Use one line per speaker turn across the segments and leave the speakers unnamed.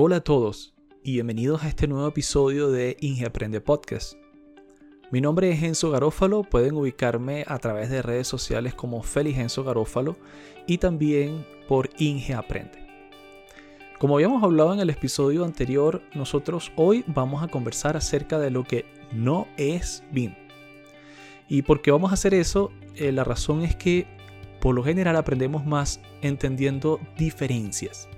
Hola a todos y bienvenidos a este nuevo episodio de Inge Aprende Podcast. Mi nombre es Enzo Garófalo, pueden ubicarme a través de redes sociales como Félix Enzo Garófalo y también por Inge Aprende. Como habíamos hablado en el episodio anterior, nosotros hoy vamos a conversar acerca de lo que no es BIM. ¿Y por qué vamos a hacer eso? Eh, la razón es que por lo general aprendemos más entendiendo diferencias.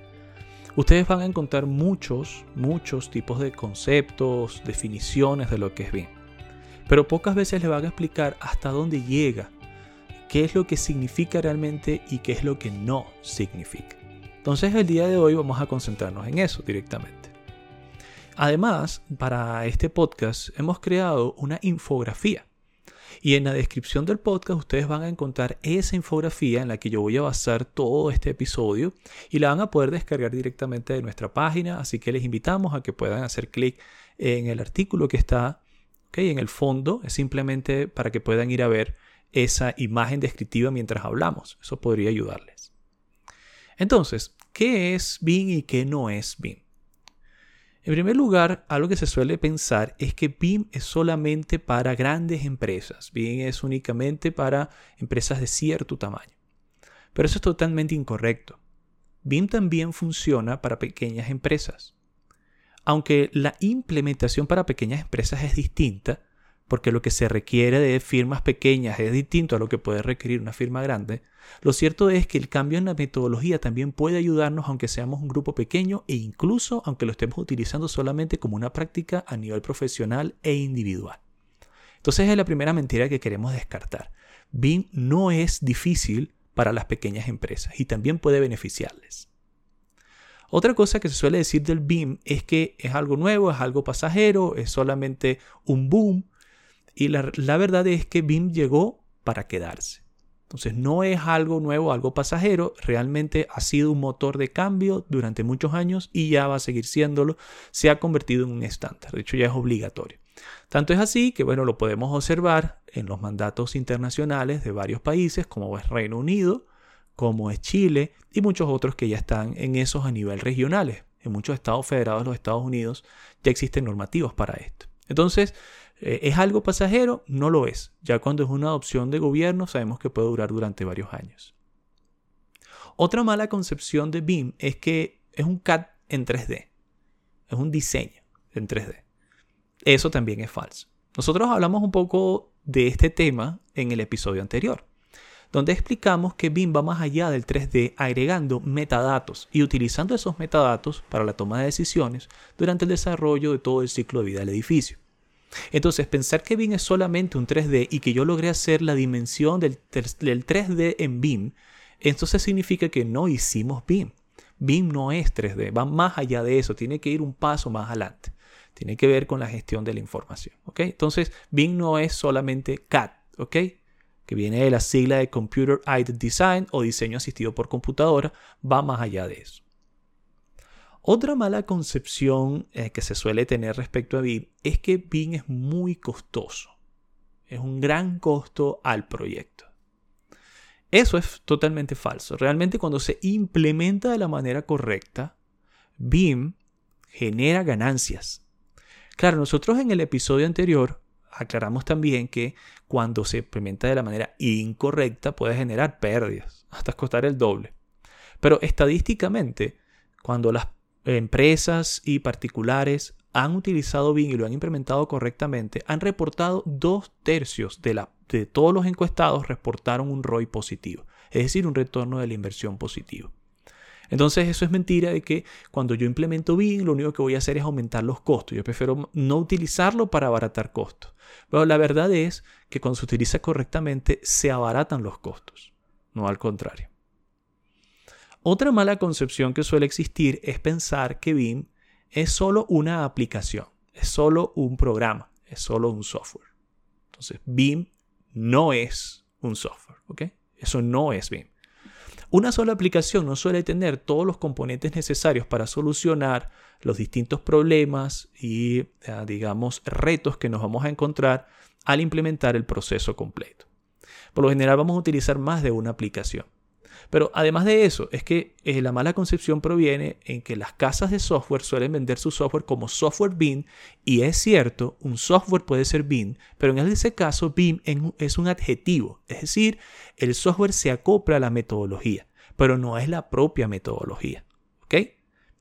Ustedes van a encontrar muchos, muchos tipos de conceptos, definiciones de lo que es BIM. Pero pocas veces le van a explicar hasta dónde llega, qué es lo que significa realmente y qué es lo que no significa. Entonces el día de hoy vamos a concentrarnos en eso directamente. Además, para este podcast hemos creado una infografía y en la descripción del podcast ustedes van a encontrar esa infografía en la que yo voy a basar todo este episodio y la van a poder descargar directamente de nuestra página. Así que les invitamos a que puedan hacer clic en el artículo que está en el fondo. Es simplemente para que puedan ir a ver esa imagen descriptiva mientras hablamos. Eso podría ayudarles. Entonces, ¿qué es BIM y qué no es BIM? En primer lugar, algo que se suele pensar es que BIM es solamente para grandes empresas. BIM es únicamente para empresas de cierto tamaño. Pero eso es totalmente incorrecto. BIM también funciona para pequeñas empresas. Aunque la implementación para pequeñas empresas es distinta, porque lo que se requiere de firmas pequeñas es distinto a lo que puede requerir una firma grande, lo cierto es que el cambio en la metodología también puede ayudarnos aunque seamos un grupo pequeño e incluso aunque lo estemos utilizando solamente como una práctica a nivel profesional e individual. Entonces es la primera mentira que queremos descartar. BIM no es difícil para las pequeñas empresas y también puede beneficiarles. Otra cosa que se suele decir del BIM es que es algo nuevo, es algo pasajero, es solamente un boom, y la, verdad es que BIM llegó para quedarse. Entonces no es algo nuevo, algo pasajero, realmente ha sido un motor de cambio durante muchos años y ya va a seguir siéndolo, se ha convertido en un estándar, de hecho ya es obligatorio. Tanto es así que bueno, lo podemos observar en los mandatos internacionales de varios países como es Reino Unido, como es Chile y muchos otros que ya están en esos a nivel regionales. En muchos estados federados de los Estados Unidos ya existen normativas para esto. Entonces, ¿Es algo pasajero? No lo es. Ya cuando es una adopción de gobierno sabemos que puede durar durante varios años. Otra mala concepción de BIM es que es un CAD en 3D. Es un diseño en 3D. Eso también es falso. Nosotros hablamos un poco de este tema en el episodio anterior, donde explicamos que BIM va más allá del 3D agregando metadatos y utilizando esos metadatos para la toma de decisiones durante el desarrollo de todo el ciclo de vida del edificio. Entonces, pensar que BIM es solamente un 3D y que yo logré hacer la dimensión del, 3D en BIM, entonces significa que no hicimos BIM. BIM no es 3D, va más allá de eso, tiene que ir un paso más adelante. Tiene que ver con la gestión de la información. Entonces, BIM no es solamente CAD, ¿ok? que viene de la sigla de Computer Aided Design o diseño asistido por computadora, va más allá de eso. Otra mala concepción eh, que se suele tener respecto a BIM es que BIM es muy costoso. Es un gran costo al proyecto. Eso es totalmente falso. Realmente cuando se implementa de la manera correcta, BIM genera ganancias. Claro, nosotros en el episodio anterior aclaramos también que cuando se implementa de la manera incorrecta puede generar pérdidas, hasta costar el doble. Pero estadísticamente, cuando las empresas y particulares han utilizado BIM y lo han implementado correctamente, han reportado dos tercios de, la, de todos los encuestados reportaron un ROI positivo, es decir, un retorno de la inversión positivo. Entonces eso es mentira de que cuando yo implemento BIM lo único que voy a hacer es aumentar los costos. Yo prefiero no utilizarlo para abaratar costos. Pero la verdad es que cuando se utiliza correctamente se abaratan los costos, no al contrario. Otra mala concepción que suele existir es pensar que BIM es solo una aplicación, es solo un programa, es solo un software. Entonces, BIM no es un software, ¿ok? Eso no es BIM. Una sola aplicación no suele tener todos los componentes necesarios para solucionar los distintos problemas y, eh, digamos, retos que nos vamos a encontrar al implementar el proceso completo. Por lo general vamos a utilizar más de una aplicación. Pero además de eso, es que eh, la mala concepción proviene en que las casas de software suelen vender su software como software BIM y es cierto, un software puede ser BIM, pero en ese caso BIM es un adjetivo, es decir, el software se acopla a la metodología, pero no es la propia metodología. ¿Ok?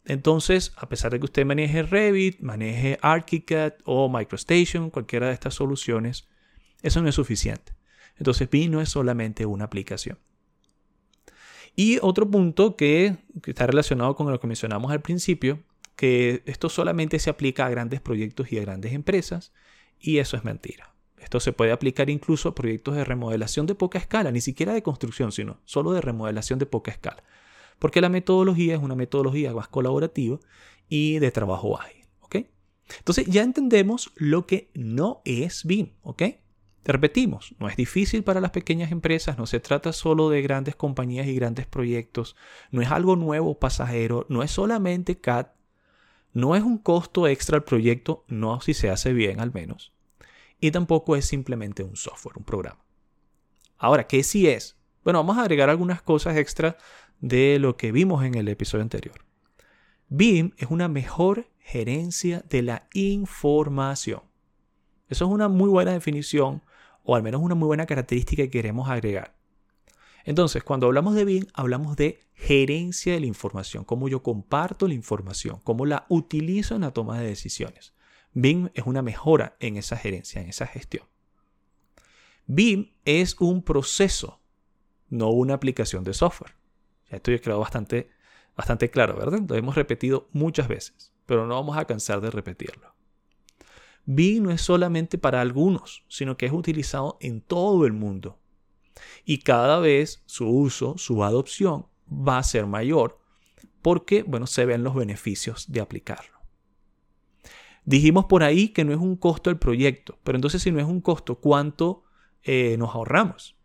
Entonces, a pesar de que usted maneje Revit, maneje ArchiCAD o MicroStation, cualquiera de estas soluciones, eso no es suficiente. Entonces, BIM no es solamente una aplicación. Y otro punto que, está relacionado con lo que mencionamos al principio, que esto solamente se aplica a grandes proyectos y a grandes empresas, y eso es mentira. Esto se puede aplicar incluso a proyectos de remodelación de poca escala, ni siquiera de construcción, sino solo de remodelación de poca escala. Porque la metodología es una metodología más colaborativa y de trabajo ágil. ¿ok? Entonces ya entendemos lo que no es BIM. ¿ok? Repetimos, no es difícil para las pequeñas empresas, no se trata solo de grandes compañías y grandes proyectos, no es algo nuevo, pasajero, no es solamente CAD, no es un costo extra al proyecto, no si se hace bien al menos, y tampoco es simplemente un software, un programa. Ahora, ¿qué sí es? Bueno, vamos a agregar algunas cosas extra de lo que vimos en el episodio anterior. BIM es una mejor gerencia de la información. Eso es una muy buena definición o al menos una muy buena característica que queremos agregar. Entonces, cuando hablamos de BIM, hablamos de gerencia de la información, cómo yo comparto la información, cómo la utilizo en la toma de decisiones. BIM es una mejora en esa gerencia, en esa gestión. BIM es un proceso, no una aplicación de software. Ya esto ya quedado bastante, bastante claro, ¿verdad? Lo hemos repetido muchas veces, pero no vamos a cansar de repetirlo. BIM no es solamente para algunos, sino que es utilizado en todo el mundo. Y cada vez su uso, su adopción va a ser mayor porque, bueno, se ven los beneficios de aplicarlo. Dijimos por ahí que no es un costo el proyecto, pero entonces si no es un costo, ¿cuánto eh, nos ahorramos?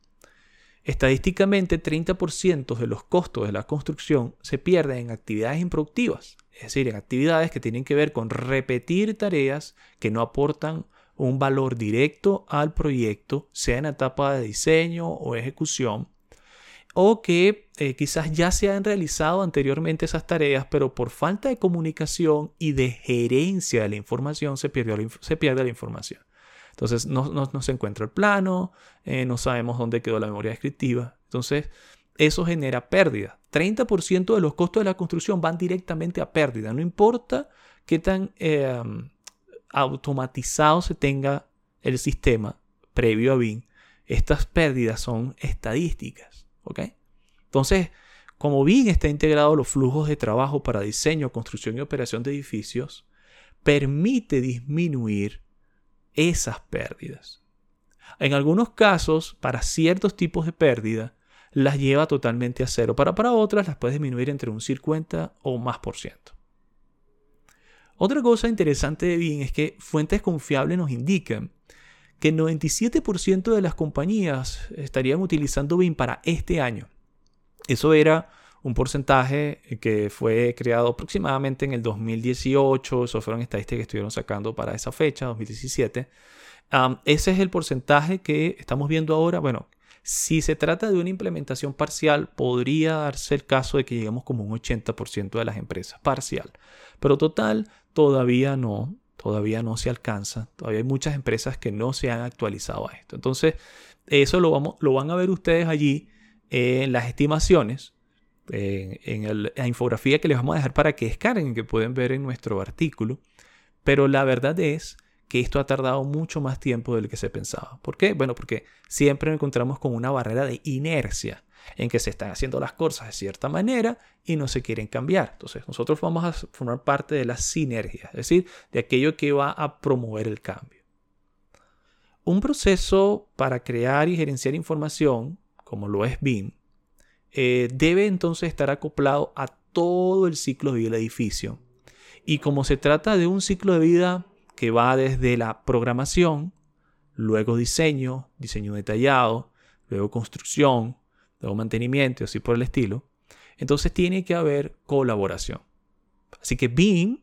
Estadísticamente, 30% de los costos de la construcción se pierden en actividades improductivas, es decir, en actividades que tienen que ver con repetir tareas que no aportan un valor directo al proyecto, sea en etapa de diseño o ejecución, o que eh, quizás ya se han realizado anteriormente esas tareas, pero por falta de comunicación y de gerencia de la información se, se pierde la información. Entonces no, se encuentra el plano, eh, no sabemos dónde quedó la memoria descriptiva. Entonces eso genera pérdida. 30% de los costos de la construcción van directamente a pérdida. No importa qué tan em, automatizado se tenga el sistema previo a BIM, estas pérdidas son estadísticas. Entonces, como BIM está integrado a los flujos de trabajo para diseño, construcción y operación de edificios, permite disminuir esas pérdidas. En algunos casos, para ciertos tipos de pérdida, las lleva totalmente a cero. Para, para otras las puede disminuir entre un 50 o más por ciento. Otra cosa interesante de BIM es que fuentes confiables nos indican que el 97% de las compañías estarían utilizando BIM para este año. Eso era un porcentaje que fue creado aproximadamente en el 2018, eso fueron estadísticas que estuvieron sacando para esa fecha, 2017. ese es el porcentaje que estamos viendo ahora. Bueno, si se trata de una implementación parcial, podría darse el caso de que lleguemos como un 80% de las empresas parcial. Pero total, todavía no, todavía no se alcanza. Todavía hay muchas empresas que no se han actualizado a esto. Entonces, eso lo, vamos, lo van a ver ustedes allí en las estimaciones, en, la infografía que les vamos a dejar para que descarguen, que pueden ver en nuestro artículo. Pero la verdad es que esto ha tardado mucho más tiempo del que se pensaba. ¿Por qué? Bueno, porque siempre nos encontramos con una barrera de inercia en que se están haciendo las cosas de cierta manera y no se quieren cambiar. Entonces, nosotros vamos a formar parte de la sinergia, es decir, de aquello que va a promover el cambio. Un proceso para crear y gerenciar información, como lo es BIM, eh, debe entonces estar acoplado a todo el ciclo de vida del edificio. Y como se trata de un ciclo de vida que va desde la programación, luego diseño, diseño detallado, luego construcción, luego mantenimiento y así por el estilo. Entonces tiene que haber colaboración. Así que BIM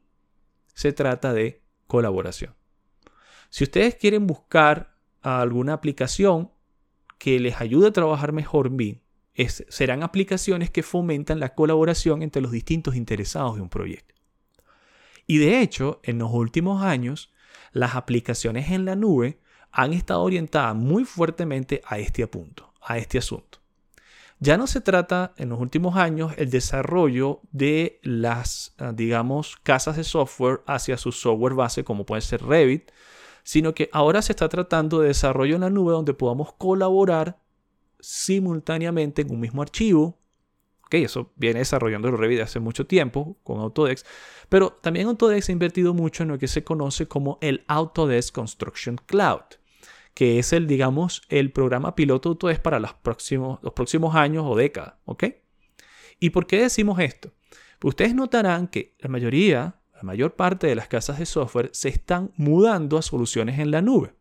se trata de colaboración. Si ustedes quieren buscar alguna aplicación que les ayude a trabajar mejor BIM, serán aplicaciones que fomentan la colaboración entre los distintos interesados de un proyecto. Y de hecho, en los últimos años, las aplicaciones en la nube han estado orientadas muy fuertemente a este punto, a este asunto. Ya no se trata en los últimos años el desarrollo de las, ah, digamos, casas de software hacia su software base, como puede ser Revit, sino que ahora se está tratando de desarrollo en la nube donde podamos colaborar simultáneamente en un mismo archivo. Ok, eso viene desarrollando Revit hace mucho tiempo con Autodesk, pero también Autodesk ha invertido mucho en lo que se conoce como el Autodesk Construction Cloud que es el, digamos, el programa piloto Autodesk para los próximos, los próximos años o décadas, ¿ok? ¿Y por qué decimos esto? ustedes notarán que la mayoría, la mayor parte de las casas de software se están mudando a soluciones en la nube.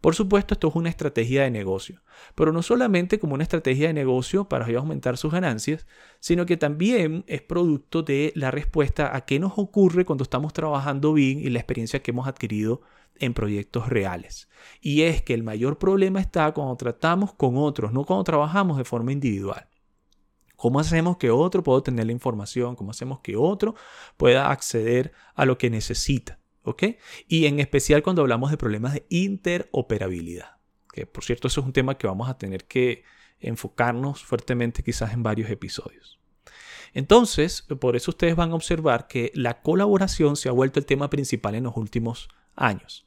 Por supuesto, esto es una estrategia de negocio, pero no solamente como una estrategia de negocio para aumentar sus ganancias, sino que también es producto de la respuesta a qué nos ocurre cuando estamos trabajando bien y la experiencia que hemos adquirido en proyectos reales. Y es que el mayor problema está cuando tratamos con otros, no cuando trabajamos de forma individual. ¿Cómo hacemos que otro pueda obtener la información? ¿Cómo hacemos que otro pueda acceder a lo que necesita? ¿Ok? Y en especial cuando hablamos de problemas de interoperabilidad. Que por cierto, eso es un tema que vamos a tener que enfocarnos fuertemente quizás en varios episodios. Entonces, por eso ustedes van a observar que la colaboración se ha vuelto el tema principal en los últimos años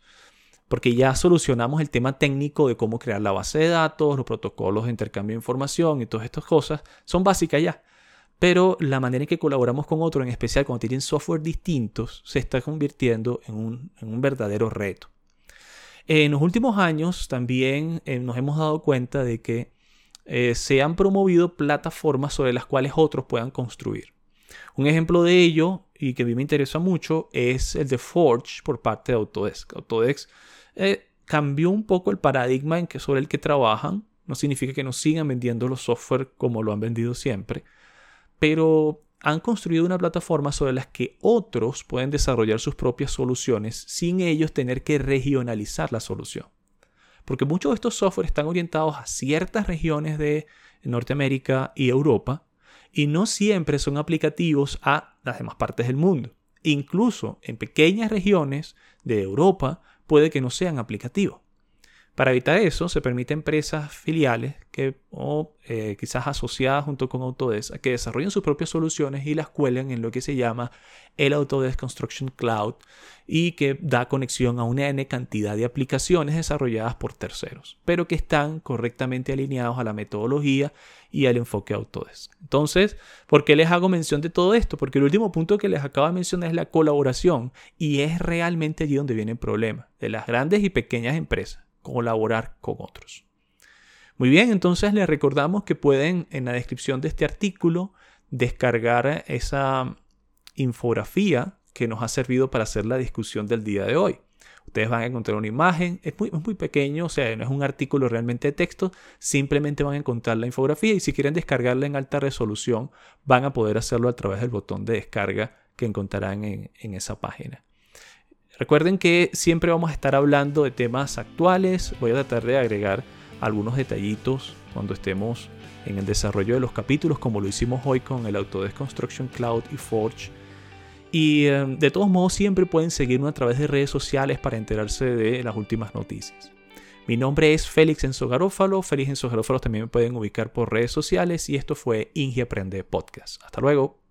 porque ya solucionamos el tema técnico de cómo crear la base de datos, los protocolos de intercambio de información y todas estas cosas, son básicas ya. Pero la manera en que colaboramos con otros, en especial cuando tienen software distintos, se está convirtiendo en un, verdadero reto. En los últimos años también eh, nos hemos dado cuenta de que eh, se han promovido plataformas sobre las cuales otros puedan construir. Un ejemplo de ello, y que a mí me interesa mucho, es el de Forge por parte de Autodesk. Autodesk eh, cambió un poco el paradigma en que, sobre el que trabajan. No significa que no sigan vendiendo los software como lo han vendido siempre, pero han construido una plataforma sobre la que otros pueden desarrollar sus propias soluciones sin ellos tener que regionalizar la solución. Porque muchos de estos software están orientados a ciertas regiones de Norteamérica y Europa y no siempre son aplicativos a las demás partes del mundo. Incluso en pequeñas regiones de Europa puede que no sean aplicativos. Para evitar eso, se permite a empresas filiales que, o eh, quizás asociadas junto con Autodesk que desarrollen sus propias soluciones y las cuelen en lo que se llama el Autodesk Construction Cloud y que da conexión a una N cantidad de aplicaciones desarrolladas por terceros, pero que están correctamente alineados a la metodología y al enfoque Autodesk. Entonces, ¿por qué les hago mención de todo esto? Porque el último punto que les acabo de mencionar es la colaboración y es realmente allí donde viene el problema de las grandes y pequeñas empresas colaborar con otros. Muy bien, entonces les recordamos que pueden en la descripción de este artículo descargar esa infografía que nos ha servido para hacer la discusión del día de hoy. Ustedes van a encontrar una imagen, es muy, muy pequeño, o sea, no es un artículo realmente de texto, simplemente van a encontrar la infografía y si quieren descargarla en alta resolución, van a poder hacerlo a través del botón de descarga que encontrarán en esa página. Recuerden que siempre vamos a estar hablando de temas actuales. Voy a tratar de agregar algunos detallitos cuando estemos en el desarrollo de los capítulos, como lo hicimos hoy con el Autodesk Construction Cloud y Forge. Y em, de todos modos, siempre pueden seguirnos a través de redes sociales para enterarse de las últimas noticias. Mi nombre es Félix Enzo Garófalo. Félix Enzo Garófalo también me pueden ubicar por redes sociales. Y esto fue Inge Aprende Podcast. Hasta luego.